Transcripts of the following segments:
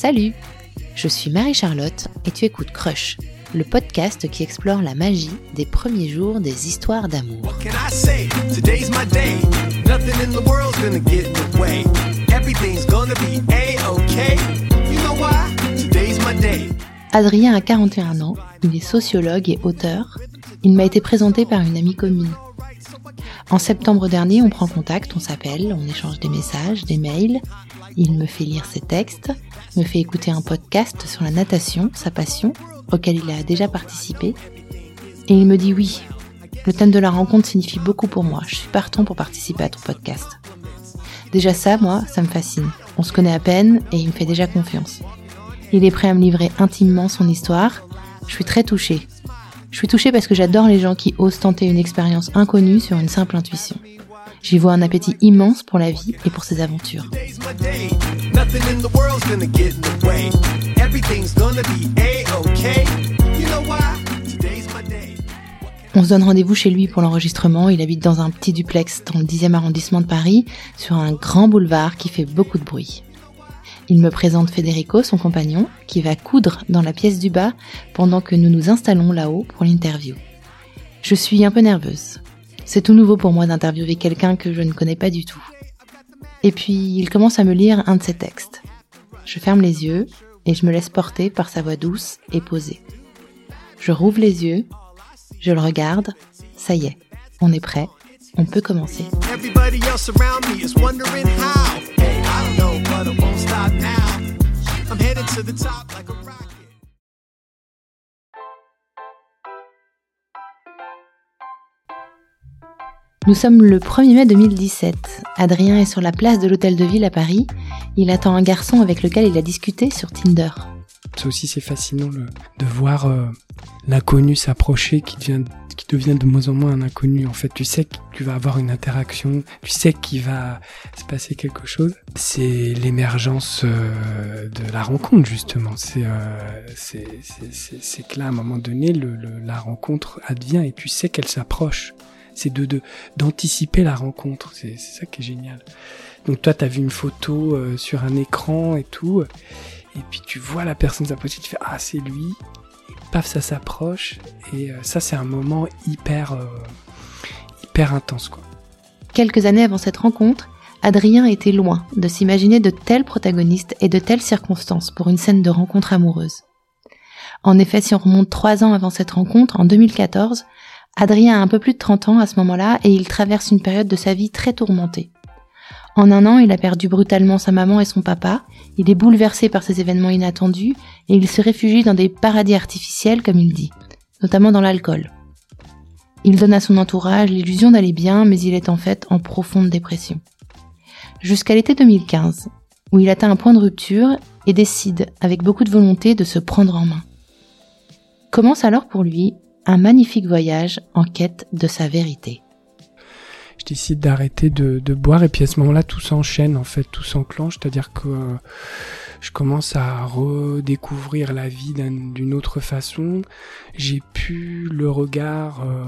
Salut Je suis Marie-Charlotte et tu écoutes Crush, le podcast qui explore la magie des premiers jours des histoires d'amour. Adrien a 41 ans, il est sociologue et auteur. Il m'a été présenté par une amie commune. En septembre dernier, on prend contact, on s'appelle, on échange des messages, des mails. Il me fait lire ses textes, me fait écouter un podcast sur la natation, sa passion, auquel il a déjà participé. Et il me dit oui. Le thème de la rencontre signifie beaucoup pour moi. Je suis partant pour participer à ton podcast. Déjà ça, moi, ça me fascine. On se connaît à peine et il me fait déjà confiance. Il est prêt à me livrer intimement son histoire. Je suis très touchée. Je suis touchée parce que j'adore les gens qui osent tenter une expérience inconnue sur une simple intuition. J'y vois un appétit immense pour la vie et pour ses aventures. On se donne rendez-vous chez lui pour l'enregistrement. Il habite dans un petit duplex dans le 10e arrondissement de Paris, sur un grand boulevard qui fait beaucoup de bruit. Il me présente Federico, son compagnon, qui va coudre dans la pièce du bas pendant que nous nous installons là-haut pour l'interview. Je suis un peu nerveuse. C'est tout nouveau pour moi d'interviewer quelqu'un que je ne connais pas du tout. Et puis, il commence à me lire un de ses textes. Je ferme les yeux et je me laisse porter par sa voix douce et posée. Je rouvre les yeux, je le regarde, ça y est, on est prêt, on peut commencer. Nous sommes le 1er mai 2017. Adrien est sur la place de l'hôtel de ville à Paris. Il attend un garçon avec lequel il a discuté sur Tinder. Ça aussi, c'est fascinant de voir euh, l'inconnu s'approcher, qui devient, de moins en moins un inconnu. En fait, tu sais que tu vas avoir une interaction, tu sais qu'il va se passer quelque chose. C'est l'émergence euh, de la rencontre, justement. C'est euh, que là, à un moment donné, la rencontre advient et tu sais qu'elle s'approche. C'est de d'anticiper la rencontre. C'est ça qui est génial. Donc toi, tu as vu une photo euh, sur un écran et tout. Et puis tu vois la personne s'approcher, tu fais ah c'est lui. Et paf ça s'approche et euh, ça c'est un moment hyper euh, hyper intense quoi. Quelques années avant cette rencontre, Adrien était loin de s'imaginer de tels protagonistes et de telles circonstances pour une scène de rencontre amoureuse. En effet, si on remonte trois ans avant cette rencontre, en 2014, Adrien a un peu plus de 30 ans à ce moment-là et il traverse une période de sa vie très tourmentée. En un an, il a perdu brutalement sa maman et son papa, il est bouleversé par ces événements inattendus et il se réfugie dans des paradis artificiels, comme il dit, notamment dans l'alcool. Il donne à son entourage l'illusion d'aller bien, mais il est en fait en profonde dépression. Jusqu'à l'été 2015, où il atteint un point de rupture et décide, avec beaucoup de volonté, de se prendre en main. Commence alors pour lui un magnifique voyage en quête de sa vérité. Je décide d'arrêter de, de boire et puis à ce moment-là tout s'enchaîne en fait, tout s'enclenche, c'est-à-dire que euh, je commence à redécouvrir la vie d'un- d'une autre façon. J'ai pu le regard euh,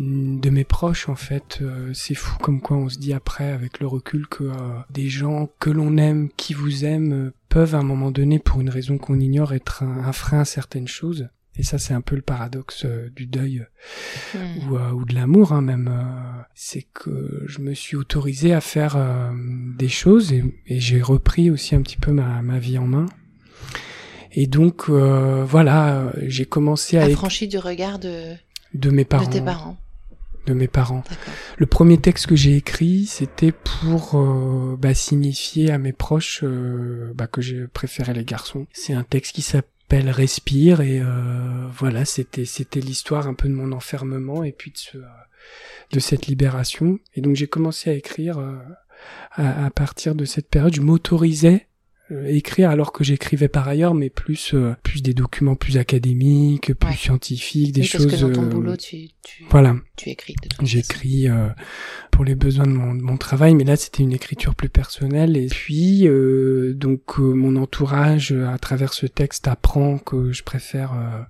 de mes proches en fait. Euh, c'est fou comme quoi on se dit après avec le recul que des gens que l'on aime, qui vous aiment, peuvent à un moment donné pour une raison qu'on ignore être un, un frein à certaines choses. Et ça c'est un peu le paradoxe euh, du deuil ou, euh, ou de l'amour hein, même euh, c'est que je me suis autorisé à faire euh, des choses et, et j'ai repris aussi un petit peu ma, ma vie en main. Et donc euh, voilà euh, j'ai commencé à Affranchi du regard de, de mes parents. de tes parents. de mes parents. Le premier texte que j'ai écrit, c'était pour euh, bah, signifier à mes proches euh, bah, que je préférais les garçons. C'est un texte qui s'appelle Respire et euh, voilà, c'était c'était l'histoire un peu de mon enfermement et puis de ce, euh, de cette libération. Et donc j'ai commencé à écrire euh, à, à partir de cette période. Je m'autorisais écrire alors que j'écrivais par ailleurs, mais plus euh, plus des documents plus académiques, plus Ouais. scientifiques, des Oui, choses. parce que dans ton euh, boulot, tu, tu, Voilà. tu écris. J'écris euh, pour les besoins de mon, de mon travail, mais là c'était une écriture plus personnelle. Et puis euh, donc euh, mon entourage euh, à travers ce texte apprend que je préfère euh,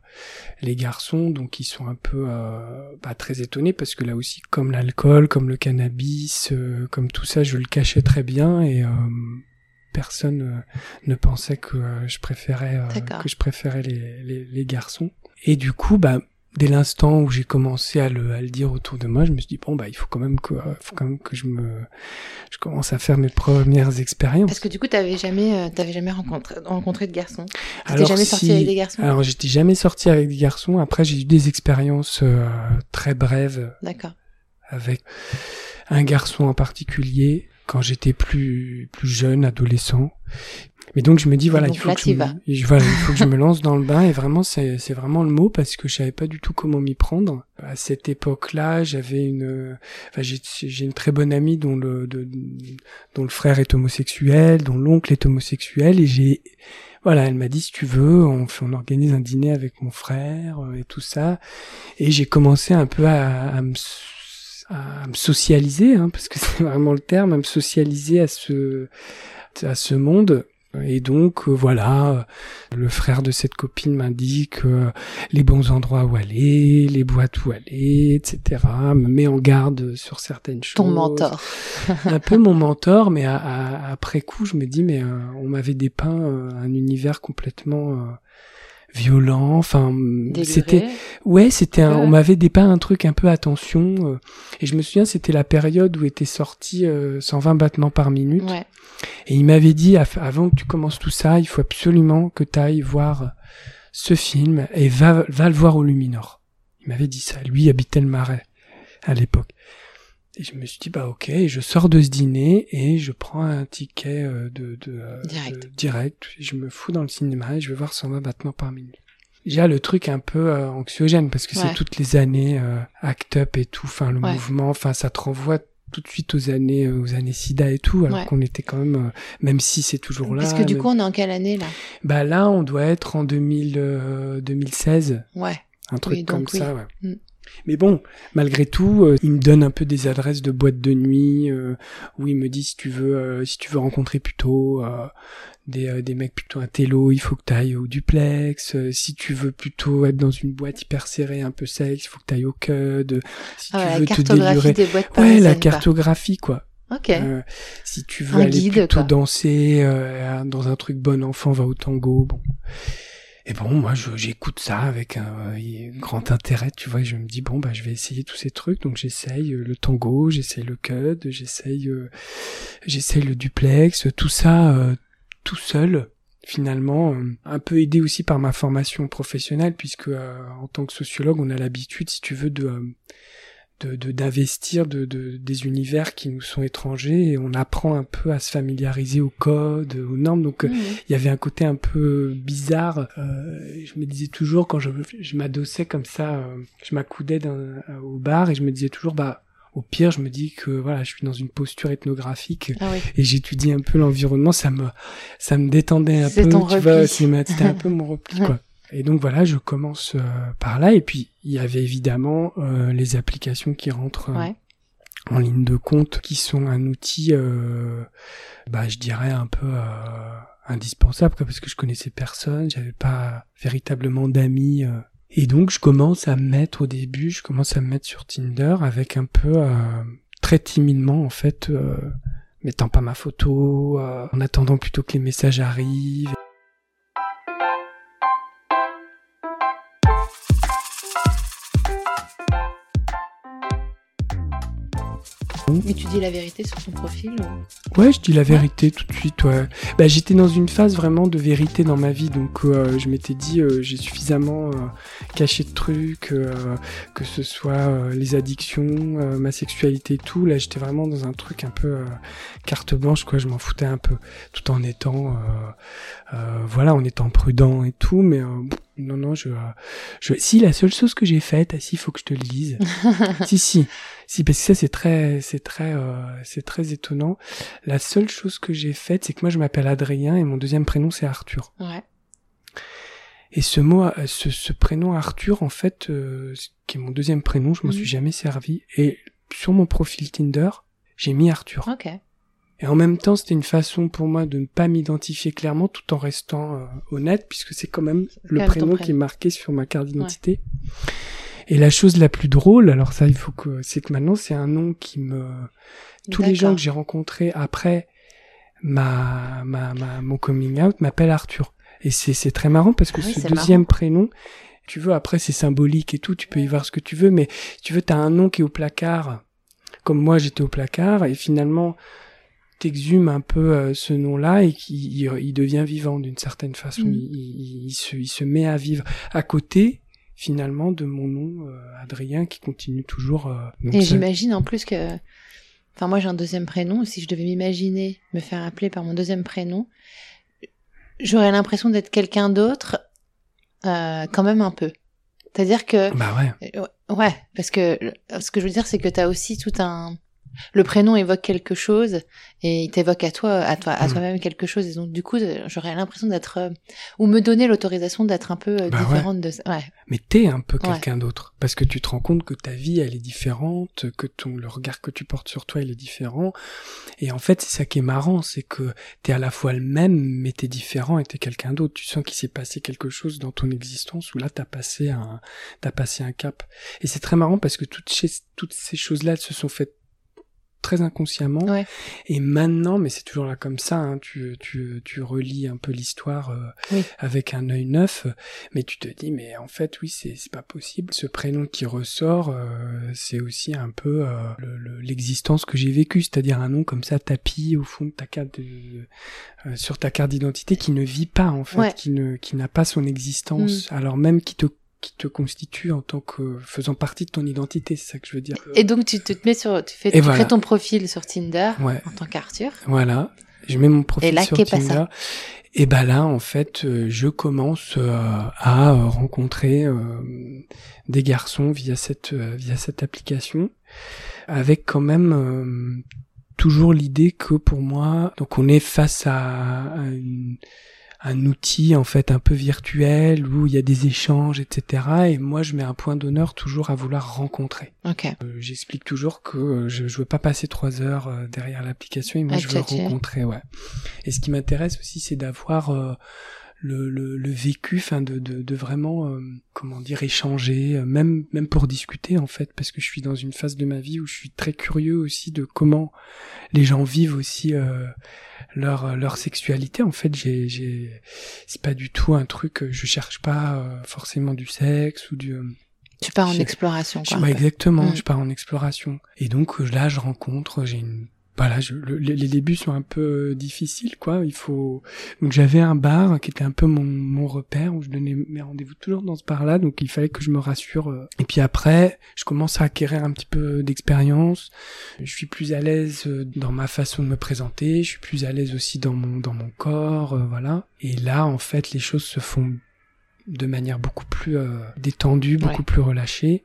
les garçons, donc ils sont un peu euh, bah, très étonnés parce que là aussi, comme l'alcool, comme le cannabis, euh, comme tout ça, je le cachais très bien et euh, personne euh, ne pensait que euh, je préférais euh, que je préférais les, les, les garçons. Et du coup, bah dès l'instant où j'ai commencé à le, à le dire autour de moi, je me suis dit bon bah il faut quand même que faut quand même que je me je commence à faire mes premières expériences. Parce que du coup, t'avais jamais, t'avais jamais rencontré, rencontré de garçons. T'étais jamais sorti si- avec des garçons. Alors j'étais jamais sorti avec des garçons. Après j'ai eu des expériences euh, très brèves D'accord. avec un garçon en particulier quand j'étais plus plus jeune, adolescent. Mais donc je me dis voilà, il faut là, que je me, je- voilà, il faut que je me lance dans le bain et vraiment c'est c'est vraiment le mot parce que je savais pas du tout comment m'y prendre. À cette époque-là, j'avais une enfin j'ai une très bonne amie dont le de- dont le frère est homosexuel, dont l'oncle est homosexuel et j'ai voilà, elle m'a dit si tu veux, on, fait- on organise un dîner avec mon frère euh, et tout ça. Et j'ai commencé un peu à, à me, à me socialiser, hein, parce que c'est vraiment le terme, à me socialiser à ce, à ce monde. Et donc euh, voilà, le frère de cette copine m'indique euh, les bons endroits où aller, les boîtes où aller, etc. Me met en garde sur certaines choses Ton mentor. un peu mon mentor, mais à- à- après coup, je me dis, mais euh, on m'avait dépeint euh, un univers complètement violent. Enfin, Déluré. c'était, ouais, c'était, un- Ouais. on m'avait dépeint un truc un peu attention. euh, et je me souviens, c'était la période où était sorti euh, 120 battements par minute. Ouais. Et il m'avait dit, avant que tu commences tout ça, il faut absolument que tu ailles voir ce film et va, va le voir au Luminor. Il m'avait dit ça. Lui il habitait le Marais à l'époque. Et je me suis dit, bah ok, je sors de ce dîner et je prends un ticket euh, de, de, euh, Direct. de- direct. Et je me fous dans le cinéma et je vais voir 120 battements par minute. J'ai le truc un peu euh, anxiogène parce que Ouais. c'est toutes les années euh, act up et tout, enfin le Ouais. mouvement, enfin ça te renvoie tout de suite aux années euh, aux années SIDA et tout, alors Ouais. qu'on était quand même, même si c'est toujours là. Parce que du même- coup, on est en quelle année là? Bah là, on doit être en 2000, euh, 2016, Ouais. un truc Oui, comme oui. ça. Ouais. Mm. Mais bon, malgré tout, euh, il me donne un peu des adresses de boîtes de nuit euh, où il me dit si tu veux, euh, si tu veux rencontrer plutôt euh, des, euh, des mecs plutôt intello, il faut que tu ailles au duplex. Euh, si tu veux plutôt être dans une boîte hyper serrée, un peu sexe, il faut que tu ailles au cud. Si Ah ouais, tu la veux te des boîtes ouais, la quoi. cartographie quoi. Ok. Si tu veux Un aller guide, plutôt quoi. danser euh, dans un truc bon enfant, va au tango. Bon. Et bon, moi, j'écoute ça avec un grand intérêt, tu vois. Et je me dis bon, bah, je vais essayer tous ces trucs. Donc, j'essaye euh, le tango, j'essaye le cud, j'essaye, euh, j'essaye le duplex, tout ça euh, tout seul. Finalement, un peu aidé aussi par ma formation professionnelle, puisque en tant que sociologue, on a l'habitude, si tu veux, de euh, de de- d'investir de, de des univers qui nous sont étrangers et on apprend un peu à se familiariser aux codes, aux normes. Donc euh, Mhm. il y avait un côté un peu bizarre. Euh, je me disais toujours quand je, je m'adossais comme ça, euh, je m'accoudais euh, au bar et je me disais toujours bah au pire je me dis que voilà je suis dans une posture ethnographique Ah oui. et j'étudie un peu l'environnement, ça me ça me détendait un peu, tu vois, c'était un peu mon repli quoi. Et donc voilà, je commence euh, par là et puis il y avait évidemment euh, les applications qui rentrent euh, Ouais. en ligne de compte qui sont un outil euh, bah je dirais un peu euh, indispensable quoi, parce que je connaissais personne, j'avais pas véritablement d'amis et donc je commence à me mettre au début, je commence à me mettre sur Tinder avec un peu euh, très timidement en fait euh, mettant pas ma photo euh, en attendant plutôt que les messages arrivent. Mais tu dis la vérité sur ton profil ou... Ouais, je dis la vérité tout de suite. Ouais. Bah, j'étais dans une phase vraiment de vérité dans ma vie, donc euh, je m'étais dit euh, j'ai suffisamment euh, caché de trucs, que ce soit les addictions, ma sexualité et tout. Là, j'étais vraiment dans un truc un peu carte blanche, quoi. Je m'en foutais un peu, tout en étant, voilà, en étant prudent et tout. Mais non, non, je, je. Si la seule chose que j'ai faite, ah si, il faut que je te le dise. si, si. Si, parce que ça c'est très, c'est très, euh, c'est très étonnant. La seule chose que j'ai faite, c'est que moi je m'appelle Adrien et mon deuxième prénom c'est Arthur. Ouais. Et ce mot, euh, ce, ce prénom Arthur, en fait, euh, qui est mon deuxième prénom, je m'en Mhm. suis jamais servi. Et sur mon profil Tinder, j'ai mis Arthur. Ok. Et en même temps, c'était une façon pour moi de ne pas m'identifier clairement, tout en restant euh, honnête, puisque c'est quand même le prénom qui est marqué sur ma carte d'identité. Et la chose la plus drôle, alors ça, il faut que, c'est que maintenant, c'est un nom qui me, tous les gens que j'ai rencontrés après ma, ma, ma mon coming out m'appelle Arthur. Et c'est c'est très marrant parce que Ah oui, ce deuxième prénom, tu veux après c'est symbolique et tout, tu peux y voir ce que tu veux, mais tu veux t'as un nom qui est au placard, comme moi j'étais au placard et finalement t'exhumes un peu euh, ce nom-là et qui il, il devient vivant d'une certaine façon. Mm. Il, se, il se met à vivre à côté finalement de mon nom euh, Adrien qui continue toujours. euh, Et j'imagine en plus que. Enfin, moi j'ai un deuxième prénom. Si je devais m'imaginer me faire appeler par mon deuxième prénom, j'aurais l'impression d'être quelqu'un d'autre, quand même un peu. C'est-à-dire que. Bah ouais. Ouais, parce que ce que je veux dire, c'est que tu as aussi tout un. Le prénom évoque quelque chose et il t'évoque à toi, à toi, à Mm. toi-même quelque chose. Et donc, du coup, j'aurais l'impression d'être. euh, ou me donner l'autorisation d'être un peu euh, Bah ouais. différente de. Ouais. Mais t'es un peu Ouais. quelqu'un d'autre. Parce que tu te rends compte que ta vie, elle est différente, que ton, le regard que tu portes sur toi, il est différent. Et en fait, c'est ça qui est marrant, c'est que t'es à la fois le même, mais t'es différent et t'es quelqu'un d'autre. Tu sens qu'il s'est passé quelque chose dans ton existence où là, t'as passé un, t'as passé un cap. Et c'est très marrant parce que toutes, ces- toutes ces choses-là, elles se sont faites très inconsciemment. Ouais. Et maintenant, mais c'est toujours là comme ça, hein, tu, tu, tu relis un peu l'histoire euh, Oui. avec un œil neuf, mais tu te dis, mais en fait, oui, c'est pas possible. Ce prénom qui ressort, euh, c'est aussi un peu euh, le- le- l'existence que j'ai vécue, c'est-à-dire un nom comme ça tapis au fond de ta carte, de, sur ta carte d'identité qui ne vit pas en fait, Ouais. qui ne qui n'a pas son existence, alors même qui te qui te constitue en tant que faisant partie de ton identité, c'est ça que je veux dire. Et donc, tu te mets sur. Tu fais tu voilà. crées ton profil sur Tinder Ouais. en tant qu'Arthur. Voilà, je mets mon profil Et là, sur qu'est pas ça Tinder. Et ben là, en fait, euh, je commence euh, à euh, rencontrer des garçons via cette via cette application, avec quand même toujours l'idée que pour moi, donc on est face à, à une- un outil en fait un peu virtuel où il y a des échanges, etc. Et moi, je mets un point d'honneur toujours à vouloir rencontrer. Ok. Euh, J'explique toujours que euh, je, je veux pas passer trois heures euh, derrière l'application et moi je veux rencontrer, ouais. Et ce qui m'intéresse aussi, c'est d'avoir euh, le, le, le vécu, enfin de, de, de vraiment, euh, comment dire, échanger, euh, même même pour discuter en fait, parce que je suis dans une phase de ma vie où je suis très curieux aussi de comment les gens vivent aussi euh, leur leur sexualité. En fait, j'ai j'ai c'est pas du tout un truc, euh, je cherche pas euh, forcément du sexe ou du euh, Tu pars en exploration, je- quoi. peu. exactement, je pars en exploration. Et donc euh, là, je rencontre, j'ai une voilà, je, le- les, débuts sont un peu difficiles, quoi. Il faut donc j'avais un bar qui était un peu mon, mon repère où je donnais mes rendez-vous toujours dans ce bar-là, donc il fallait que je me rassure. euh. Et puis après, je commence à acquérir un petit peu d'expérience. Je suis plus à l'aise euh, dans ma façon de me présenter. Je suis plus à l'aise aussi dans mon dans mon corps, euh, voilà. Et là, en fait, les choses se font de manière beaucoup plus euh, détendue, beaucoup Ouais. plus relâchée.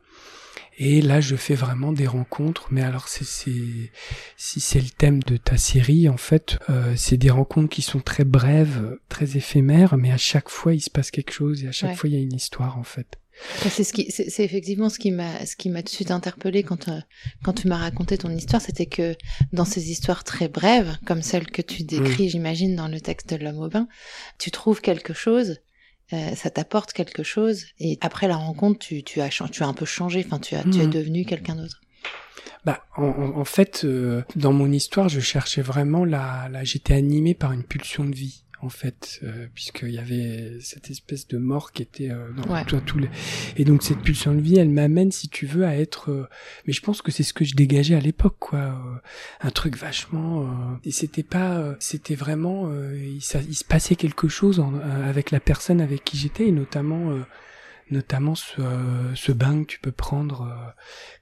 Et là, je fais vraiment des rencontres. Mais alors, c'est, si c'est le thème de ta série, en fait, euh, c'est des rencontres qui sont très brèves, très éphémères, mais à chaque fois, il se passe quelque chose et à chaque Ouais. fois, il y a une histoire, en fait. C'est ce qui, c'est effectivement ce qui m'a, ce qui m'a tout de suite interpellé quand, euh, quand tu m'as raconté ton histoire, c'était que dans ces histoires très brèves, comme celle que tu décris, j'imagine, dans le texte de l'homme au bain, tu trouves quelque chose, euh, ça t'apporte quelque chose, et après la rencontre, tu, tu as, tu as un peu changé, enfin, tu as, tu es Mhm. devenu quelqu'un d'autre. Bah, en, en- en fait, euh, dans mon histoire, je cherchais vraiment la, la j'étais animé par une pulsion de vie, en fait, euh, puisqu'il y avait cette espèce de mort qui était euh, dans Ouais. tout- tous les. Et donc cette pulsion de vie, elle m'amène, si tu veux, à être. euh, Mais je pense que c'est ce que je dégageais à l'époque, quoi. un truc vachement. Et c'était pas. C'était vraiment. il, ça- il se passait quelque chose en- avec la personne avec qui j'étais, et notamment. notamment ce, euh, ce bain que tu peux prendre euh,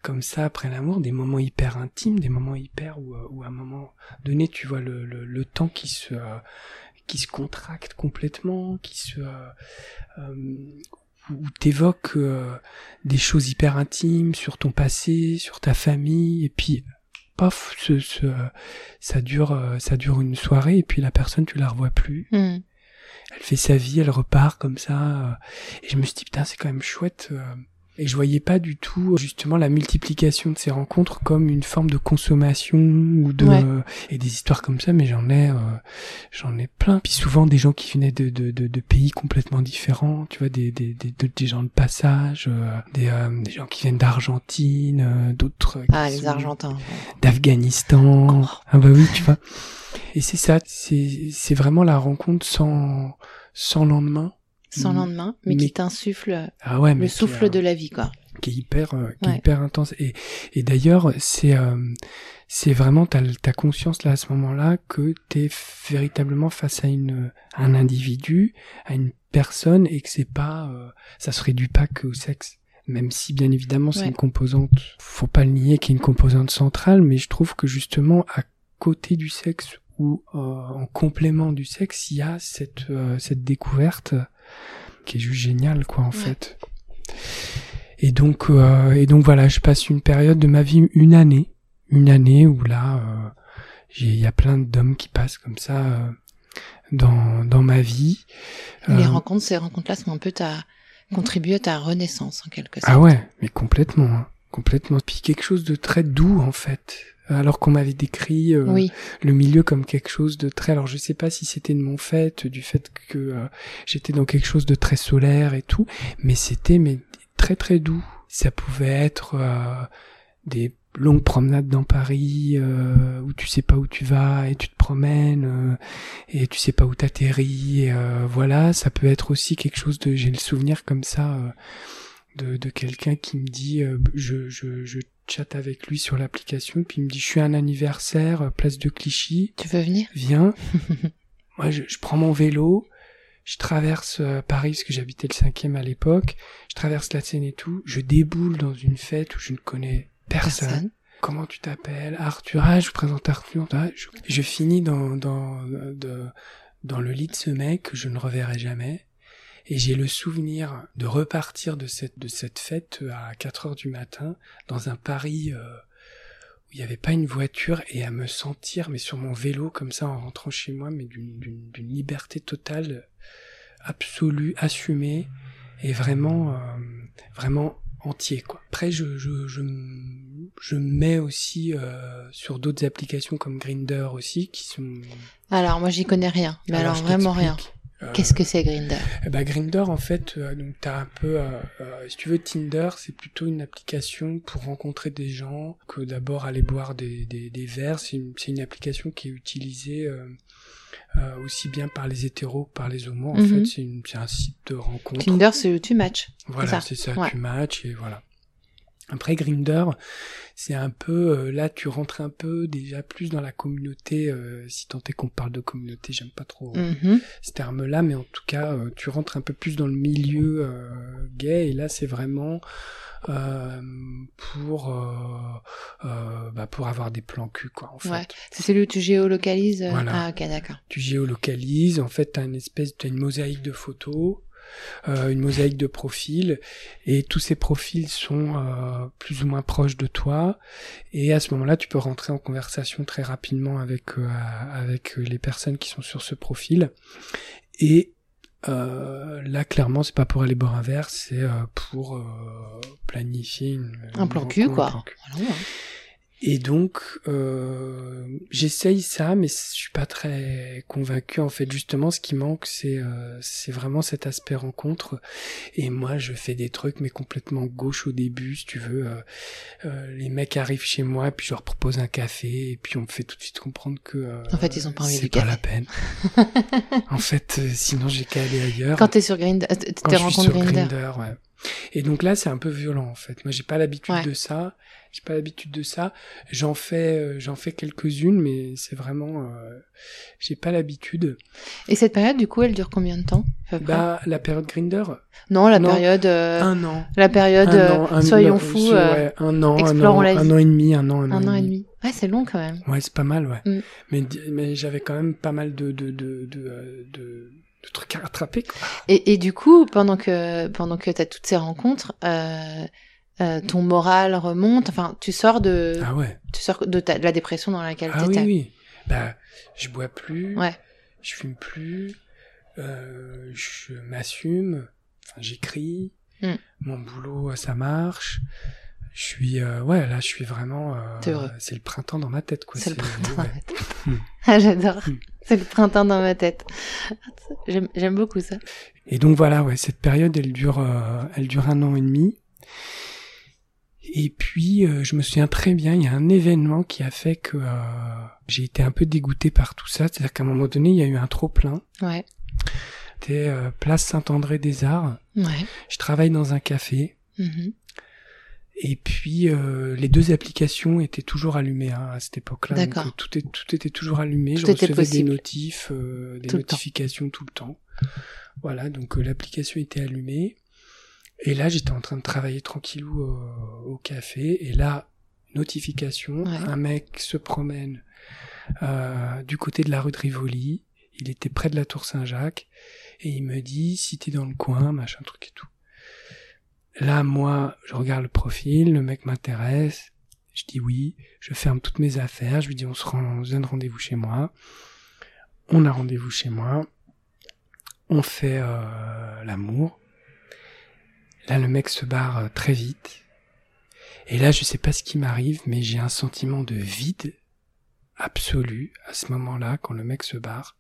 comme ça après l'amour, des moments hyper intimes, des moments hyper où, où à un moment donné tu vois le, le, le temps qui se euh, qui se contracte complètement, qui se euh, euh, où t'évoques euh, des choses hyper intimes sur ton passé, sur ta famille, et puis paf, ce, ce, ça dure euh, ça dure une soirée et puis la personne tu la revois plus Mhm. elle fait sa vie, elle repart comme ça. et je me suis dit, putain, c'est quand même chouette. euh. Et je voyais pas du tout justement la multiplication de ces rencontres comme une forme de consommation ou de Ouais. et des histoires comme ça. Mais j'en ai, euh, j'en ai plein. Puis souvent des gens qui venaient de, de, de, de pays complètement différents. Tu vois, des des des, de- des gens de passage, euh, des euh, des gens qui viennent d'Argentine, euh, d'autres Ah, les Argentins. d'Afghanistan. Ah bah oui, tu vois. Et c'est ça, c'est c'est vraiment la rencontre sans sans lendemain. Sans Mm. lendemain, mais, Mais- qui t'insuffle Ah ouais, le qui, souffle euh, de la vie, quoi. qui est hyper euh, qui est hyper intense et et d'ailleurs c'est euh, c'est vraiment t'as t'as conscience là à ce moment-là que t'es véritablement face à une à un individu à une personne et que c'est pas euh, ça se réduit pas que au sexe même si bien évidemment c'est Ouais. une composante faut pas le nier qu'il y a une composante centrale mais je trouve que justement à côté du sexe ou euh, en complément du sexe il y a cette euh, cette découverte qui est juste géniale quoi en Ouais. fait et donc, euh, et donc voilà, je passe une période de ma vie, une année, une année où là, euh, il y a plein d'hommes qui passent comme ça euh, dans dans ma vie. Les rencontres, ces rencontres-là sont un peu ta, contribuent à ta renaissance, en quelque sorte. ah ouais, mais complètement, hein, complètement. Puis quelque chose de très doux en fait. Alors qu'on m'avait décrit euh, Oui, le milieu comme quelque chose de très. Alors je sais pas si c'était de mon fait, du fait que euh, j'étais dans quelque chose de très solaire et tout, mais c'était mais très très doux. Ça pouvait être euh, des longues promenades dans Paris où tu sais pas où tu vas et tu te promènes et tu sais pas où t'atterris. voilà, ça peut être aussi quelque chose de. J'ai le souvenir comme ça. de, de quelqu'un qui me dit je, je, je chatte avec lui sur l'application puis il me dit je suis à un anniversaire euh, place de Clichy. Tu veux venir? Viens. Moi je, je prends mon vélo je traverse euh, Paris parce que j'habitais le cinquième à l'époque. Je traverse la Seine et tout. Je déboule dans une fête où je ne connais personne, Personne. comment tu t'appelles? Arthur. Ah je vous présente Arthur. Ah, je, je finis dans dans de- dans le lit de ce mec que je ne reverrai jamais et j'ai le souvenir de repartir de cette, de cette fête à 4 heures du matin dans un Paris euh, où il n'y avait pas une voiture et à me sentir, mais sur mon vélo comme ça en rentrant chez moi, mais d'une, liberté totale, absolue, assumée et vraiment, euh, vraiment entier quoi. Après je je je, je mets aussi euh, sur d'autres applications comme Grinder aussi qui sont Alors, moi, j'y connais rien. Mais alors, vraiment rien. Euh, Qu'est-ce que c'est Grinder eh ben, Grinder, en fait, euh, donc t'as un peu, euh, euh, si tu veux, Tinder, c'est plutôt une application pour rencontrer des gens que d'abord aller boire des, des, des verres. C'est une, une application qui est utilisée euh, euh, aussi bien par les hétéros que par les homos. En Mhm. fait, c'est un site de rencontre. Tinder, c'est tu matches. Voilà, ça? c'est ça, Ouais. tu matches et voilà. Après Grinder, c'est un peu euh, là tu rentres un peu déjà plus dans la communauté. euh, si tant est qu'on parle de communauté, j'aime pas trop Mhm. ce terme-là, mais en tout cas, euh, tu rentres un peu plus dans le milieu euh, gay, et là, c'est vraiment euh, pour euh, euh, bah, pour avoir des plans cul, quoi. En fait, Ouais. C'est celui où tu géolocalises. euh, Voilà. Ah, ok, d'accord. tu géolocalises. En fait, t'as une espèce, t'as une mosaïque de photos. Euh, une mosaïque de profils et tous ces profils sont euh, plus ou moins proches de toi et à ce moment-là tu peux rentrer en conversation très rapidement avec euh, avec les personnes qui sont sur ce profil et euh, là clairement c'est pas pour aller boire un verre c'est euh, pour euh, planifier une, Un plan cul, quoi. un plan cul. Voilà. Et donc, euh, j'essaye ça, mais je suis pas très convaincu. En fait, justement, ce qui manque, c'est euh, c'est vraiment cet aspect rencontre. Et moi, je fais des trucs, mais complètement gauche au début, si tu veux. Euh, euh, les mecs arrivent chez moi, puis je leur propose un café, et puis on me fait tout de suite comprendre que euh, En fait, ils ont pas envie c'est du pas café. la peine. en fait, euh, sinon j'ai qu'à aller ailleurs. Quand t'es sur Grinder, Quand t'es sur Grinder. Grindr, ouais. Et donc là, c'est un peu violent en fait. Moi, j'ai pas l'habitude Ouais. de ça. J'ai pas l'habitude de ça. J'en fais, euh, j'en fais quelques-unes, mais c'est vraiment, euh, j'ai pas l'habitude. Et cette période, du coup, elle dure combien de temps Bah, la période Grinder, Non, la non. période, euh, un an. la période, Un an, un- soyons fous, ouais, un an, un an, un an et demi, un an, un, un an et demi. Ouais, c'est long quand même. Ouais, c'est pas mal, ouais. Mm. Mais, mais j'avais quand même pas mal de, de, de, de, de, de trucs à rattraper, quoi. Et, et du coup, pendant que pendant que t'as toutes ces rencontres, euh, euh, ton moral remonte. Enfin, tu sors de, Ah ouais. tu sors de, ta- de la dépression dans laquelle Ah oui, t'étais. oui. Bah, je bois plus. Ouais. Je fume plus. Euh, je m'assume. Enfin, j'écris. Mm. Mon boulot, ça marche. Je suis, euh, ouais, là, je suis vraiment. euh, c'est le printemps dans ma tête, quoi. C'est le printemps dans ouais. ma tête. Ah, j'adore. Mm. C'est le printemps dans ma tête. J'aime j'aime beaucoup ça. Et donc voilà, ouais, cette période, elle dure, euh, elle dure un an et demi. Et puis, euh, je me souviens très bien, il y a un événement qui a fait que euh, j'ai été un peu dégoûté par tout ça. C'est-à-dire qu'à un moment donné, il y a eu un trop plein. Ouais. C'était euh, place Saint-André des Arts. Ouais. Je travaille dans un café. Mhm. Et puis euh, les deux applications étaient toujours allumées hein, à cette époque-là. D'accord. tout, est, tout était toujours allumé. Tout je était recevais possible. des notifs, euh, des Tout le temps. notifications tout le temps. Voilà, donc euh, l'application était allumée. Et là, j'étais en train de travailler tranquillou au, au café. Et là, notification, Ouais. un mec se promène euh, du côté de la rue de Rivoli. Il était près de la Tour Saint-Jacques. Et il me dit, si t'es dans le coin, machin, truc et tout. Là, moi, je regarde le profil, le mec m'intéresse. Je dis oui, je ferme toutes mes affaires, je lui dis on se rend, on se donne rendez-vous chez moi. On a rendez-vous chez moi. On fait euh, l'amour. Là, le mec se barre euh, très vite. Et là, je sais pas ce qui m'arrive, mais j'ai un sentiment de vide absolu à ce moment-là, quand le mec se barre.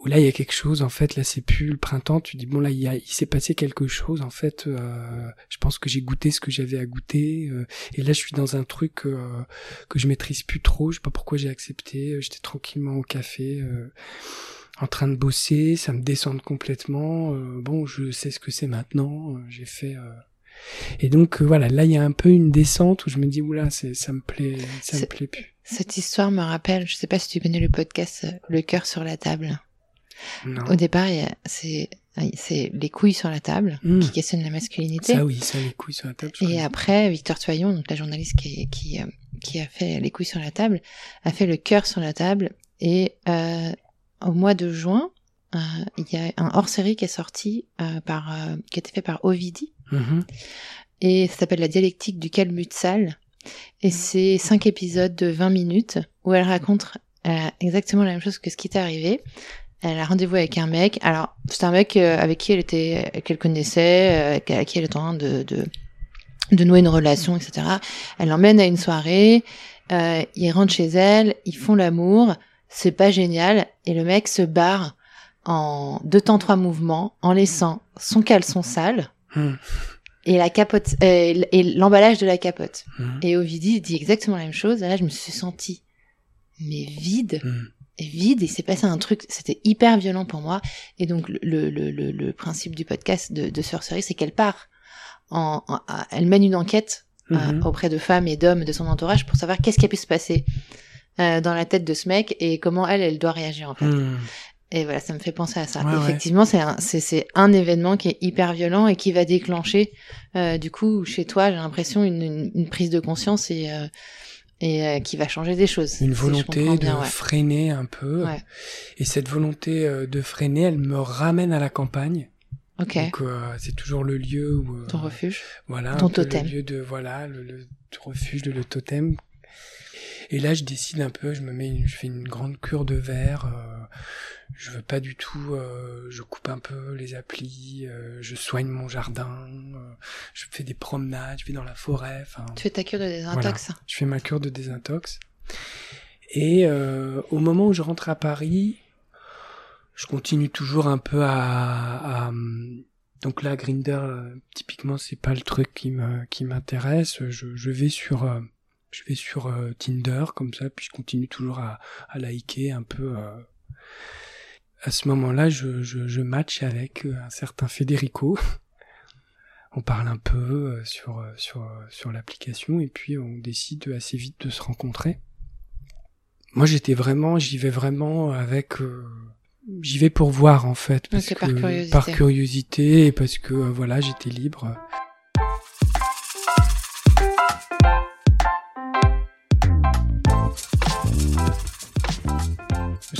Où là, il y a quelque chose, en fait, là, c'est plus le printemps, tu dis, bon, là, il, s'est passé quelque chose, en fait, euh, je pense que j'ai goûté ce que j'avais à goûter, euh, et là, je suis dans un truc que je maîtrise plus trop, je sais pas pourquoi j'ai accepté, j'étais tranquillement au café, en train de bosser, ça me descend complètement, euh, bon, je sais ce que c'est maintenant, euh, j'ai fait... euh, Et donc, voilà, là, il y a un peu une descente où je me dis, oula, ça me plaît, ça me plaît plus. Cette histoire me rappelle, je sais pas si tu connais le podcast Le cœur sur la table. Non. Au départ, c'est c'est les couilles sur la table Mm. qui questionnent la masculinité. Ça, oui, ça, les couilles sur la table. Et après, Victor Toyon, donc la journaliste qui, qui, qui a fait les couilles sur la table, a fait le cœur sur la table. Et euh, au mois de juin, euh, il y a un hors-série qui est sorti euh, par, euh, qui a été fait par Ovidie Mhm. et ça s'appelle La dialectique du calmut sale. Et c'est cinq épisodes de 20 minutes où elle raconte exactement la même chose que ce qui t'est arrivé. Elle a rendez-vous avec un mec. Alors, c'est un mec avec qui elle était, qu'elle connaissait, avec qui elle était en train de, de, de nouer une relation, etc. Elle l'emmène à une soirée. Ils rentrent chez elle, ils font l'amour. C'est pas génial. Et le mec se barre en deux temps trois mouvements, en laissant son caleçon sale Mhm. et la capote euh, et l'emballage de la capote. Mhm. Et Ovidie dit exactement la même chose. Là, je me suis sentie mais vide, Mhm. et vide. Et s'est passé un truc. C'était hyper violent pour moi. Et donc le le le, le principe du podcast de, de Sorcerie, c'est qu'elle part. En, en- à- elle mène une enquête euh, Mhm. auprès de femmes et d'hommes de son entourage pour savoir qu'est-ce qui a pu se passer euh, dans la tête de ce mec et comment elle, elle doit réagir en fait. Mhm. Et voilà, ça me fait penser à ça. Ouais, ouais. Effectivement, c'est un, c'est, c'est un événement qui est hyper violent et qui va déclencher, euh, du coup, chez toi, j'ai l'impression, une, une, une prise de conscience et, euh, et euh, qui va changer des choses. Une volonté de ouais. freiner un peu. Ouais. Et cette volonté euh, de freiner, elle me ramène à la campagne. Ok, Donc euh, c'est toujours le lieu où ton refuge. voilà ton un totem. le lieu de voilà le, le refuge de le totem. Et là je décide un peu, je me mets, une- je fais une grande cure de verre. euh, je veux pas du tout, euh, je coupe un peu les applis, euh, je soigne mon jardin, euh, je fais des promenades, je vais dans la forêt. Enfin, Tu fais ta cure de désintox. je fais ma cure de désintox. Et euh, au moment où je rentre à Paris, je continue toujours un peu à, à- donc là Grinder typiquement c'est pas le truc qui me qui m'intéresse. Je, je vais sur euh, je vais sur euh, Tinder comme ça puis je continue toujours à, à liker un peu. euh. À ce moment-là, je, je, je match avec euh, un certain Federico. on parle un peu sur sur sur l'application et puis on décide assez vite de se rencontrer. Moi, j'étais vraiment, j'y vais vraiment avec, euh, j'y vais pour voir en fait, parce que par curiosité. par curiosité et parce que voilà, j'étais libre.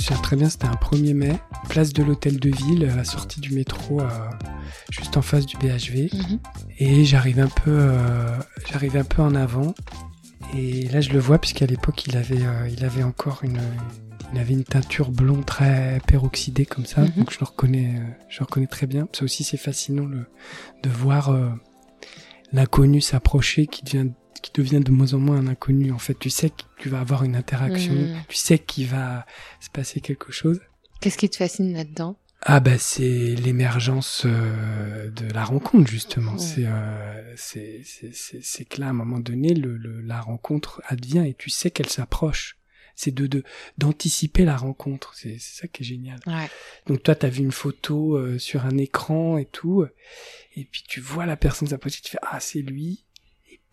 Je très bien, c'était un 1er mai, place de l'hôtel de ville, à la sortie du métro, euh, juste en face du BHV. Mhm. Et j'arrive un peu, euh, un peu en avant. Et là, je le vois puisqu'à l'époque, il avait, euh, il avait encore une, Il avait une teinture blonde très peroxydée comme ça, Mhm. donc je le reconnais, je le reconnais très bien. Ça aussi, c'est fascinant le, de voir l'inconnu s'approcher, qui devient, qui devient de moins en moins un inconnu. En fait, tu sais que tu vas avoir une interaction, Mhm. tu sais qu'il va se passer quelque chose. Qu'est-ce qui te fascine là-dedans? Ah bah c'est l'émergence euh, de la rencontre justement. C'est euh, c'est que là à un moment donné le, le la rencontre advient et tu sais qu'elle s'approche. C'est de de d'anticiper la rencontre. C'est ça qui est génial. Ouais. Donc toi t'as vu une photo euh, sur un écran et tout et puis tu vois la personne s'approcher, tu fais ah c'est lui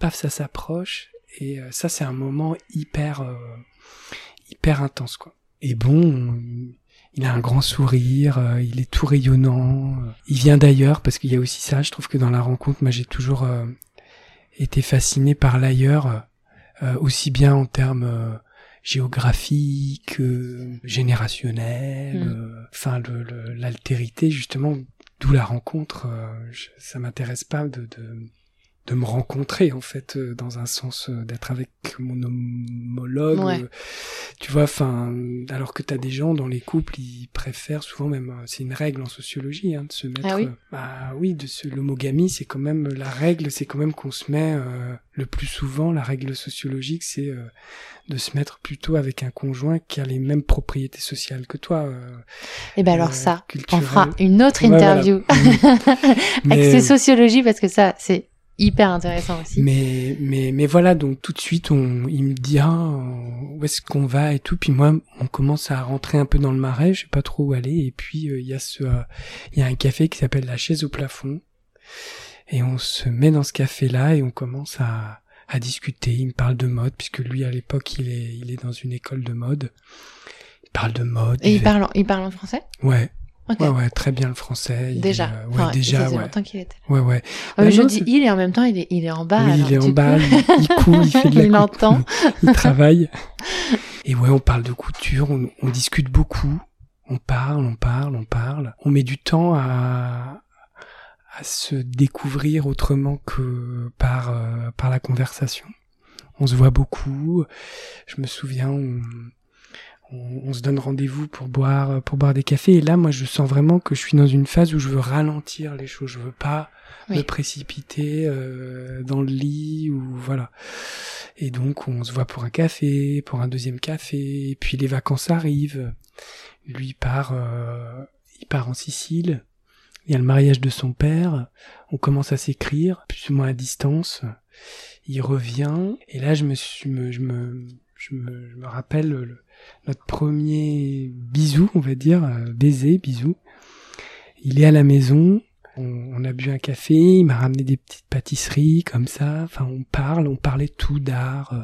paf ça s'approche et euh, ça c'est un moment hyper euh, hyper intense quoi. Et bon, il a un grand sourire, euh, il est tout rayonnant. euh, Il vient d'ailleurs parce qu'il y a aussi ça. Je trouve que dans la rencontre, moi j'ai toujours euh, été fasciné par l'ailleurs, euh, aussi bien en termes euh, géographiques, euh, générationnels, Mm. enfin l'altérité justement, d'où la rencontre. euh, je- ça m'intéresse pas de, de de me rencontrer en fait euh, dans un sens euh, d'être avec mon homologue Ouais. euh, tu vois enfin alors que t'as des gens dans les couples ils préfèrent souvent même euh, c'est une règle en sociologie hein, de se mettre Ah oui euh, bah oui de se l'homogamie c'est quand même la règle c'est quand même qu'on se met euh, le plus souvent la règle sociologique c'est euh, de se mettre plutôt avec un conjoint qui a les mêmes propriétés sociales que toi euh, Et ben alors ça, on fera une autre Ouais, voilà. interview Mais- avec ses sociologies parce que ça, c'est hyper intéressant aussi. Mais, mais, mais voilà, donc tout de suite, on, il me dit, ah, où est-ce qu'on va et tout. Puis moi, on commence à rentrer un peu dans le marais, je sais pas trop où aller. Et puis, euh, il y a ce, euh, il y a un café qui s'appelle la chaise au plafond. Et on se met dans ce café-là et on commence à, à discuter. Il me parle de mode, puisque lui, à l'époque, il est, il est dans une école de mode. Il parle de mode. Et il fait- parle, en- il parle en français? Ouais, Ok. ouais, ouais, très bien le français. Il Déjà. euh, ouais, Enfin, déjà, ouais. longtemps qu'il était. Ouais, ouais. Ah, mais je dis il et en même temps il est, il est en bas. oui, alors, il est en bas, il, il court, il fait de la il entend. il travaille. Et ouais, on parle de couture, on, on discute beaucoup, on parle, on parle, on parle. On met du temps à, à se découvrir autrement que par, euh, par la conversation. On se voit beaucoup. Je me souviens, on, on, on se donne rendez-vous pour boire, pour boire des cafés. Et là, moi, je sens vraiment que je suis dans une phase où je veux ralentir les choses. Je veux pas Oui. me précipiter euh, dans le lit ou voilà. Et donc, on se voit pour un café, pour un deuxième café. Et puis les vacances arrivent. Lui part, euh, il part en Sicile. Il y a le mariage de son père. On commence à s'écrire, plus ou moins à distance. Il revient. Et là, je me suis, me- je me, je me, je me rappelle le- notre premier bisou, on va dire, euh, baiser, bisou. Il est à la maison. On, a bu un café, il m'a ramené des petites pâtisseries comme ça. Enfin, on parle, on parlait tout d'art, euh,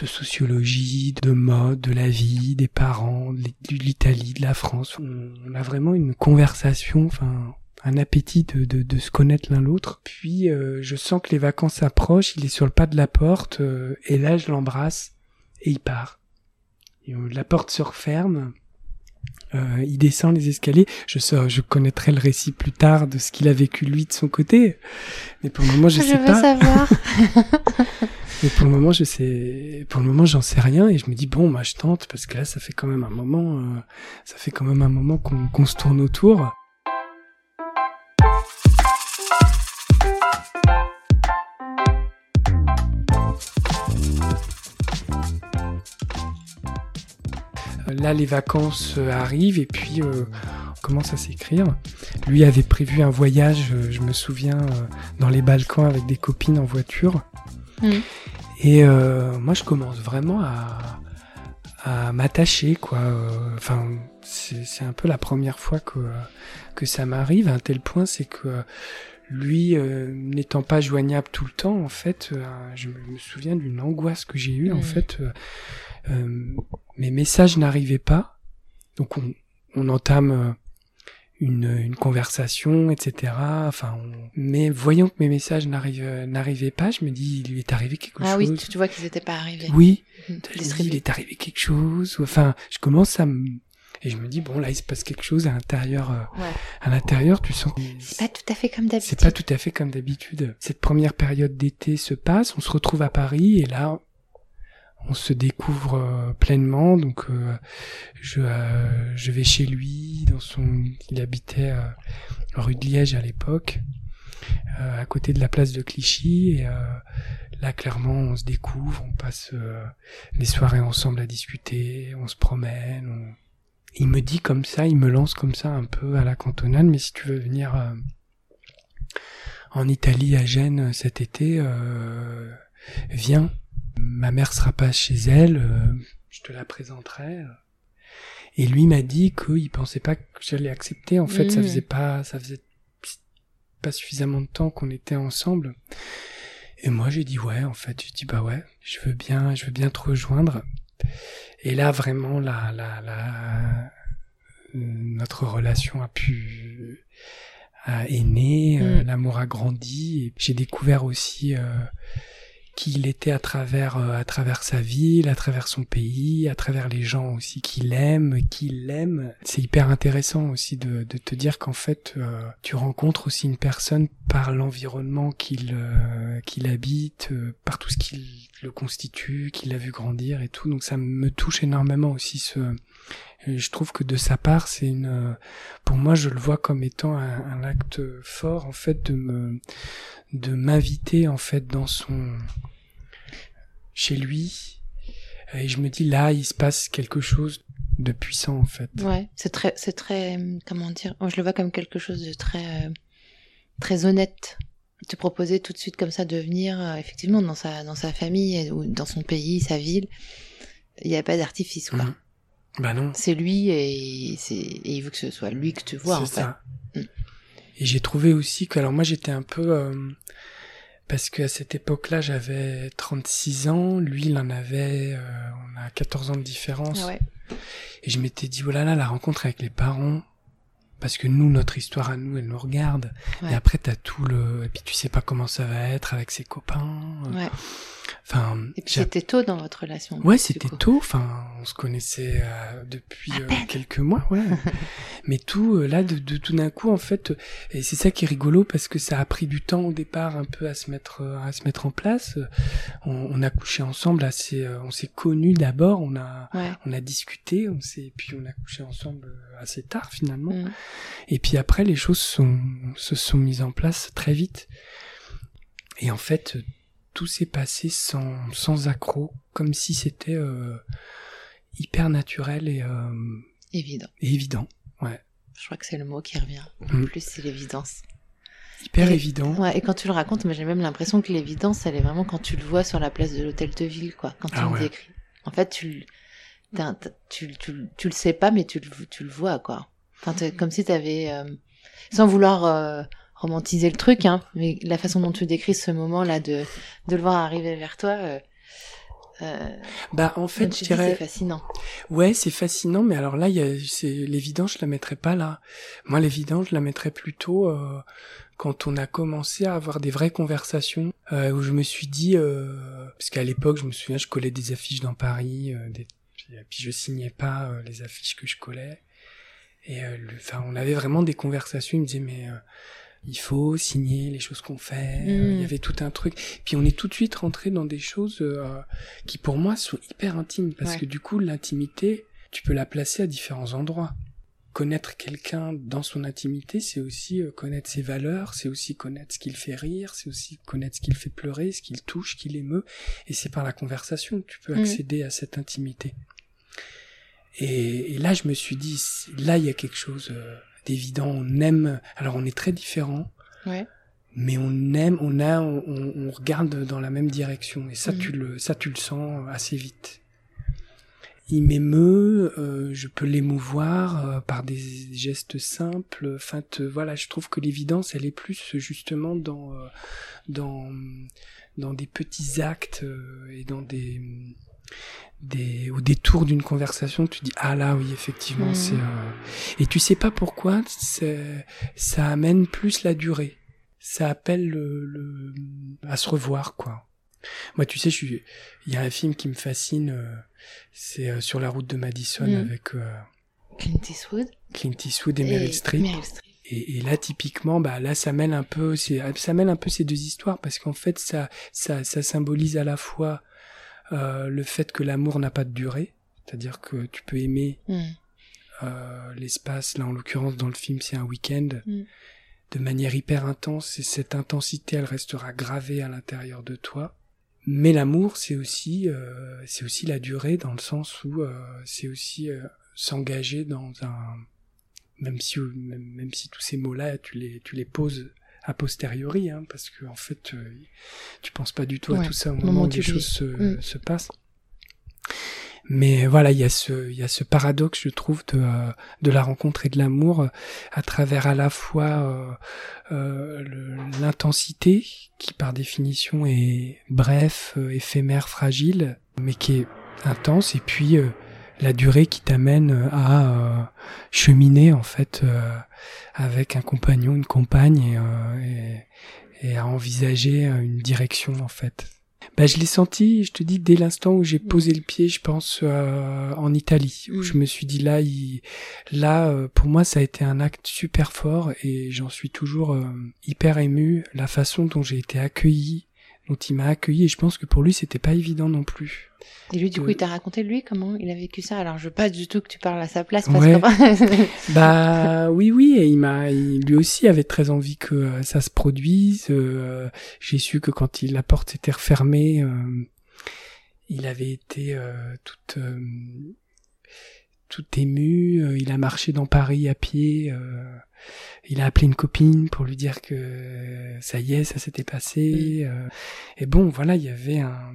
de sociologie, de mode, de la vie, des parents, de l'Italie, de la France. On, on a vraiment une conversation, enfin, un appétit de, de, de se connaître l'un l'autre. Puis, euh, je sens que les vacances approchent. Il est sur le pas de la porte euh, et là, je l'embrasse et il part. Et, euh, la porte se referme. Euh, il descend les escaliers. Je sais, je connaîtrai le récit plus tard de ce qu'il a vécu lui de son côté. Mais pour le moment, je, Je sais veux pas. savoir. Mais pour le moment, je sais. Pour le moment, j'en sais rien et je me dis bon, bah je tente parce que là, ça fait quand même un moment. euh, ça fait quand même un moment qu'on qu'on se tourne autour. Là, les vacances euh, arrivent et puis euh, on commence à s'écrire. Lui avait prévu un voyage, euh, je me souviens, dans les Balkans avec des copines en voiture. Mhm. Et euh, moi, je commence vraiment à, à m'attacher, quoi. Enfin, c'est un peu la première fois que, que ça m'arrive, à un tel point, c'est que lui, euh, n'étant pas joignable tout le temps, en fait, euh, je me souviens d'une angoisse que j'ai eue, en fait. euh, euh, mes messages n'arrivaient pas, donc on, on entame euh, une, une conversation, etc. Enfin, on- mais voyant que mes messages n'arrivaient pas, je me dis, il lui est arrivé quelque Ah chose. oui, tu, vois qu'ils n'étaient pas arrivés. Oui, Mhm. je me dis, il est arrivé quelque chose. Enfin, je commence à me... Et je me dis, bon, là, il se passe quelque chose à l'intérieur. euh, Ouais. À l'intérieur, tu sens C'est pas tout à fait comme d'habitude. c'est pas tout à fait comme d'habitude. Cette première période d'été se passe, on se retrouve à Paris, et là, on se découvre euh, pleinement. Donc je je vais chez lui dans son il habitait rue de Liège à l'époque à côté de la place de Clichy et là clairement on se découvre, on passe les soirées ensemble à discuter, on se promène, il me dit comme ça, il me lance comme ça un peu à la cantonade, mais si tu veux venir en Italie à Gênes cet été, euh, viens. Ma mère sera pas chez elle, euh, je te la présenterai. Et lui m'a dit qu'il pensait pas que j'allais accepter. En fait, ça mm. faisait pas, ça faisait pas suffisamment de temps qu'on était ensemble. Et moi, j'ai dit ouais. En fait, j'ai dit bah ouais, je veux bien, je veux bien te rejoindre. Et là, vraiment, la, la, la, notre relation a pu est né, euh, mm. l'amour a grandi. Et j'ai découvert aussi euh, qui il était à travers euh, à travers sa ville, à travers son pays, à travers les gens aussi qu'il aime, qu'il l'aime. C'est hyper intéressant aussi de, de te dire qu'en fait tu rencontres aussi une personne par l'environnement qu'il qu'il habite, par tout ce qui le constitue, qu'il a vu grandir et tout. Donc ça me touche énormément aussi ce je trouve que de sa part, c'est une, euh, pour moi, je le vois comme étant un, acte fort, en fait, de me, de m'inviter, en fait, dans son, chez lui. Et je me dis, là, il se passe quelque chose de puissant, en fait. Ouais, c'est très, c'est très, comment dire, je le vois comme quelque chose de très, euh, très honnête. Te proposer tout de suite comme ça de venir, euh, effectivement, dans sa, dans sa famille ou dans son pays, sa ville. Il n'y a pas d'artifice, quoi. Mhm. Bah non. C'est lui et, c'est, et il veut que ce soit lui que tu vois. C'est ça. Mm. Et j'ai trouvé aussi que, alors moi j'étais un peu, euh, parce qu'à cette époque-là j'avais 36 ans, lui il en avait, euh, on a 14 ans de différence. Ah ouais. Et je m'étais dit, voilà, oh là, la rencontre avec les parents, parce que nous, notre histoire à nous, elle nous regarde. Et après, t'as tout le, et puis tu sais pas comment ça va être avec ses copains. Ouais. Enfin, et puis c'était tôt dans votre relation. Ouais, c'était tôt. Enfin, on se connaissait euh, depuis euh, quelques mois, ouais. Mais tout euh, là, de, de, tout d'un coup, en fait, et c'est ça qui est rigolo parce que ça a pris du temps au départ un peu à se mettre à se mettre en place. On, on a couché ensemble assez, on s'est connus d'abord, on a on a discuté, on s'est, puis on a couché ensemble assez tard finalement. Mm. Et puis après, les choses sont se sont mises en place très vite. Et en fait, tout s'est passé sans, sans accroc, comme si c'était euh, hyper naturel et euh, évident. évident, ouais. Je crois que c'est le mot qui revient. En mm. plus, c'est l'évidence. Hyper évident. Ouais, et quand tu le racontes, j'ai même l'impression que l'évidence, elle est vraiment quand tu le vois sur la place de l'hôtel de ville, quoi. Quand tu ah le décris. En fait, tu, tu, tu, tu, le sais pas, mais tu le, tu le vois, quoi. Enfin, comme si tu avais, euh, sans vouloir romantiser le truc, hein, mais la façon dont tu décris ce moment-là de, de le voir arriver vers toi. Euh, euh, bah en fait, je dirais. C'est fascinant. Ouais, c'est fascinant, mais alors là, il y a, c'est l'évidence, je la mettrais pas là. Moi, l'évidence, je la mettrais plutôt euh, quand on a commencé à avoir des vraies conversations euh, où je me suis dit, euh, parce qu'à l'époque, je me souviens, je collais des affiches dans Paris, euh, des, puis je signais pas les affiches que je collais. Et enfin, on avait vraiment des conversations. Il me disait mais il faut signer les choses qu'on fait. Euh, il y mm. avait tout un truc. Puis on est tout de suite rentré dans des choses euh, qui pour moi sont hyper intimes parce que du coup l'intimité, tu peux la placer à différents endroits. Connaître quelqu'un dans son intimité, c'est aussi euh, connaître ses valeurs, c'est aussi connaître ce qu'il fait rire, c'est aussi connaître ce qu'il fait pleurer, ce qu'il touche, ce qu'il émeut. Et c'est par la conversation que tu peux mm. accéder à cette intimité. Et, et, là, je me suis dit, là, il y a quelque chose d'évident. On aime. Alors, on est très différents. Ouais. Mais on aime, on a, on, on, regarde dans la même direction. Et ça, mhm. tu le, ça, tu le sens assez vite. Il m'émeut, euh, je peux l'émouvoir euh, par des gestes simples. Enfin, voilà, je trouve que l'évidence, elle est plus justement dans, euh, dans, dans des petits actes et dans des, des au détour d'une conversation tu dis ah là oui effectivement c'est mmh. euh... et tu sais pas pourquoi ça amène plus la durée. Ça appelle le, le, à se revoir quoi. Moi tu sais je suis il y a un film qui me fascine euh, c'est euh, sur la route de Madison mmh. avec euh, Clint Eastwood. Clint Eastwood et, Meryl Streep. Et, et, là typiquement bah là ça mêle un peu ça mêle un peu ces deux histoires parce qu'en fait ça ça ça symbolise à la fois euh, le fait que l'amour n'a pas de durée, c'est-à-dire que tu peux aimer Mm. euh, l'espace, là en l'occurrence dans le film c'est un week-end, Mm. de manière hyper intense et cette intensité elle restera gravée à l'intérieur de toi. Mais l'amour c'est aussi euh, c'est aussi la durée dans le sens où c'est aussi s'engager dans un même si même, même si tous ces mots là tu les tu les poses a posteriori hein, parce que en fait euh, tu penses pas du tout à tout ça au moment moment où les le choses se, Mm. se passent. Mais voilà, il y a ce, il y a ce paradoxe, je trouve, de, euh, de la rencontre et de l'amour euh, à travers à la fois euh, l'intensité, qui par définition est bref, éphémère, fragile, mais qui est intense, et puis euh, la durée qui t'amène à euh, cheminer en fait euh, avec un compagnon, une compagne, et, euh, et, et à envisager euh, une direction en fait. Bah, je l'ai senti, je te dis, dès l'instant où j'ai posé le pied, je pense, euh, en Italie, où Mm. je me suis dit là, il, là, euh, pour moi, ça a été un acte super fort et j'en suis toujours euh, hyper ému. La façon dont j'ai été accueilli, dont il m'a accueilli, et je pense que pour lui, c'était pas évident non plus. Et lui, du coup, il t'a raconté lui comment il a vécu ça? Alors, je veux pas du tout que tu parles à sa place parce Ouais. que Bah oui oui et il m'a lui aussi avait très envie que euh, ça se produise. euh, J'ai su que quand il, la porte s'était refermée, euh, il avait été euh, tout euh, ému. euh, il a marché dans Paris à pied. euh, il a appelé une copine pour lui dire que ça y est, ça s'était passé. euh, et bon, voilà, il y avait un.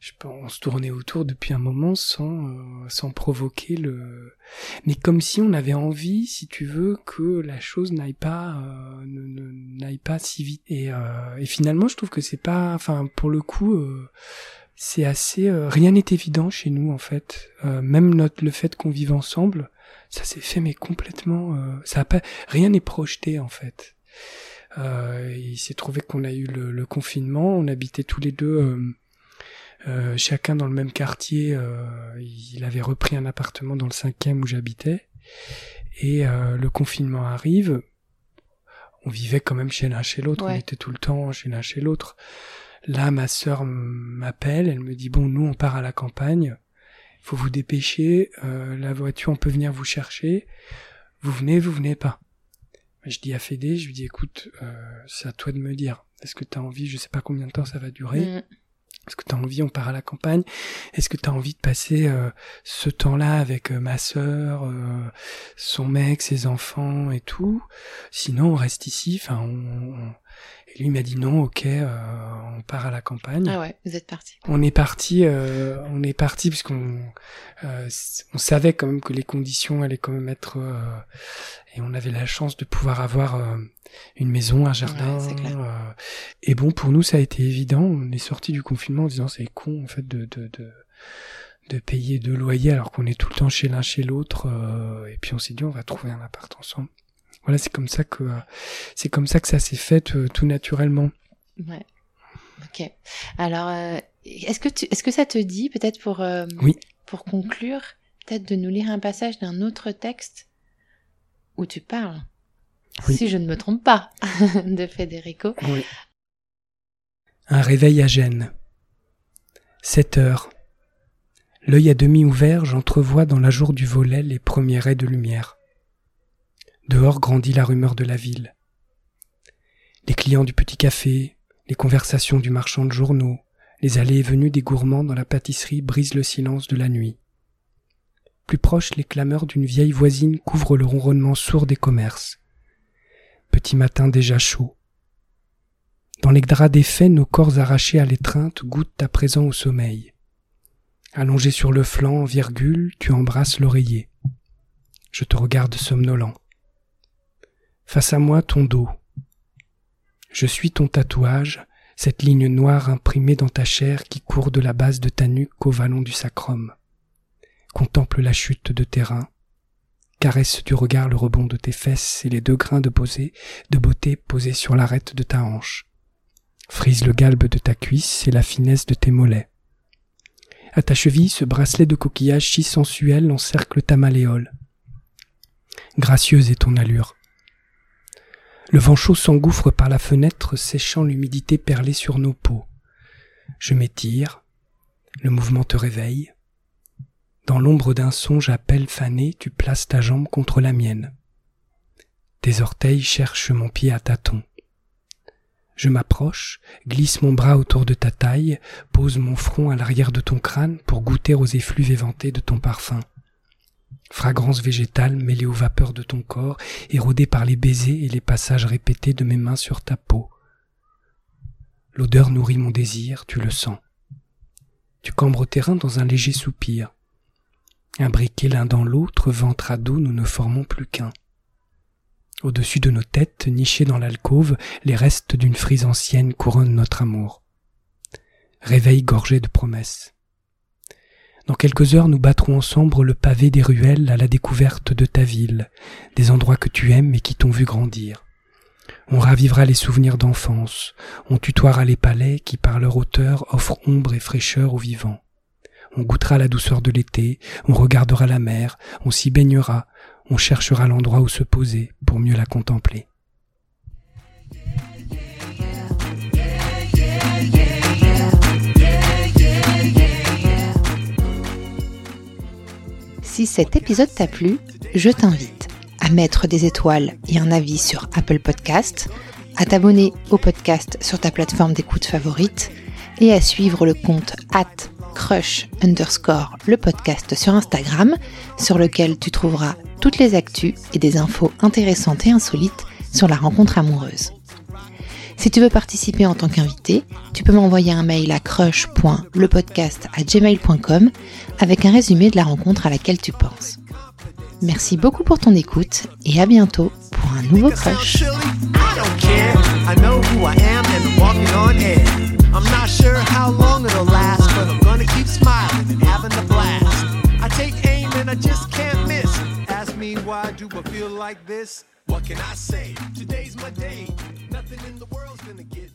Je pense, on se tournait autour depuis un moment sans euh, sans provoquer le mais comme si on avait envie, si tu veux, que la chose n'aille pas, euh, n'aille pas si vite. Et, euh, et finalement, je trouve que c'est pas, enfin, pour le coup, euh, c'est assez, euh, rien n'est évident chez nous en fait. Euh, même notre, le fait qu'on vive ensemble, ça s'est fait mais complètement, euh, ça a pas, rien n'est projeté en fait. Euh, il s'est trouvé qu'on a eu le, le confinement, on habitait tous les deux. chacun dans le même quartier, euh, il avait repris un appartement dans le cinquième où j'habitais, et euh, le confinement arrive. On vivait quand même chez l'un chez l'autre, on était tout le temps chez l'un chez l'autre. Là, ma sœur m'appelle, elle me dit bon, nous on part à la campagne, faut vous dépêcher, euh, la voiture on peut venir vous chercher, vous venez, vous venez pas. Je dis à Fédé, je lui dis écoute, euh, c'est à toi de me dire, est-ce que tu as envie, je sais pas combien de temps ça va durer, Mm. est-ce que tu as envie, on part à la campagne Est-ce que tu as envie de passer euh, ce temps-là avec euh, ma sœur, euh, son mec, ses enfants et tout Sinon, on reste ici. Enfin, on- Et lui il m'a dit non, ok, euh, on part à la campagne. Ah ouais, vous êtes parti. On est parti, euh, on est parti puisqu'on euh, on savait quand même que les conditions allaient quand même être et on avait la chance de pouvoir avoir une maison, un jardin. Ouais, c'est clair. et bon, pour nous, ça a été évident. On est sorti du confinement en disant c'est con en fait de de de, de payer deux loyers alors qu'on est tout le temps chez l'un chez l'autre. euh, et puis on s'est dit on va trouver un appart ensemble. Voilà, c'est comme ça que euh, c'est comme ça que ça s'est fait euh, tout naturellement. Ouais. Ok. Alors, euh, est-ce que tu, est-ce que ça te dit peut-être pour Oui. pour conclure, peut-être de nous lire un passage d'un autre texte où tu parles, Oui. si je ne me trompe pas, de Federico. Oui. Un réveil à Gênes. 7 heures. L'œil à demi ouvert, j'entrevois dans la jour du volet les premiers raies de lumière. Dehors grandit la rumeur de la ville. Les clients du petit café, les conversations du marchand de journaux, les allées et venues des gourmands dans la pâtisserie brisent le silence de la nuit. Plus proche, les clameurs d'une vieille voisine couvrent le ronronnement sourd des commerces. Petit matin déjà chaud. Dans les draps défaits, nos corps arrachés à l'étreinte goûtent à présent au sommeil. Allongé sur le flanc, en virgule, tu embrasses l'oreiller. Je te regarde somnolent. Face à moi, ton dos. Je suis ton tatouage, cette ligne noire imprimée dans ta chair qui court de la base de ta nuque au vallon du sacrum. Contemple la chute de tes reins. Caresse du regard le rebond de tes fesses et les deux grains de posée, de beauté posés sur l'arête de ta hanche. Frise le galbe de ta cuisse et la finesse de tes mollets. À ta cheville, ce bracelet de coquillage si sensuel encercle ta malléole. Gracieuse est ton allure. Le vent chaud s'engouffre par la fenêtre, séchant l'humidité perlée sur nos peaux. Je m'étire. Le mouvement te réveille. Dans l'ombre d'un songe à pelle fanée, tu places ta jambe contre la mienne. Tes orteils cherchent mon pied à tâtons. Je m'approche, glisse mon bras autour de ta taille, pose mon front à l'arrière de ton crâne pour goûter aux effluves éventés de ton parfum. Fragrance végétale mêlée aux vapeurs de ton corps, érodée par les baisers et les passages répétés de mes mains sur ta peau. L'odeur nourrit mon désir, tu le sens. Tu cambres tes reins dans un léger soupir. Imbriqués l'un dans l'autre, ventre à dos, nous ne formons plus qu'un. Au-dessus de nos têtes, nichés dans l'alcôve, les restes d'une frise ancienne couronnent notre amour. Réveil gorgé de promesses. Dans quelques heures, nous battrons ensemble le pavé des ruelles à la découverte de ta ville, des endroits que tu aimes et qui t'ont vu grandir. On ravivera les souvenirs d'enfance, on tutoiera les palais qui par leur hauteur offrent ombre et fraîcheur aux vivants. On goûtera la douceur de l'été, on regardera la mer, on s'y baignera, on cherchera l'endroit où se poser pour mieux la contempler. Si cet épisode t'a plu, je t'invite à mettre des étoiles et un avis sur Apple Podcast, à t'abonner au podcast sur ta plateforme d'écoute favorite et à suivre le compte at crush underscore le podcast sur Instagram sur lequel tu trouveras toutes les actus et des infos intéressantes et insolites sur la rencontre amoureuse. Si tu veux participer en tant qu'invité, tu peux m'envoyer un mail à crush.lepodcast@gmail.com avec un résumé de la rencontre à laquelle tu penses. Merci beaucoup pour ton écoute et à bientôt pour un nouveau crush. What can I say? Today's my day. In the world's gonna get